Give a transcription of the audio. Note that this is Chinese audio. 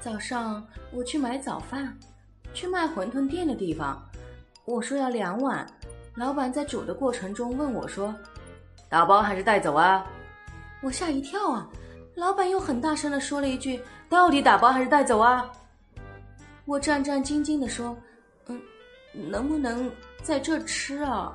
早上我去买早饭去卖馄饨店的地方。我说要两碗老板在煮的过程中问我说打包还是带走啊？我吓一跳啊老板又很大声的说了一句到底打包还是带走啊？我战战兢兢的说嗯能不能在这吃啊？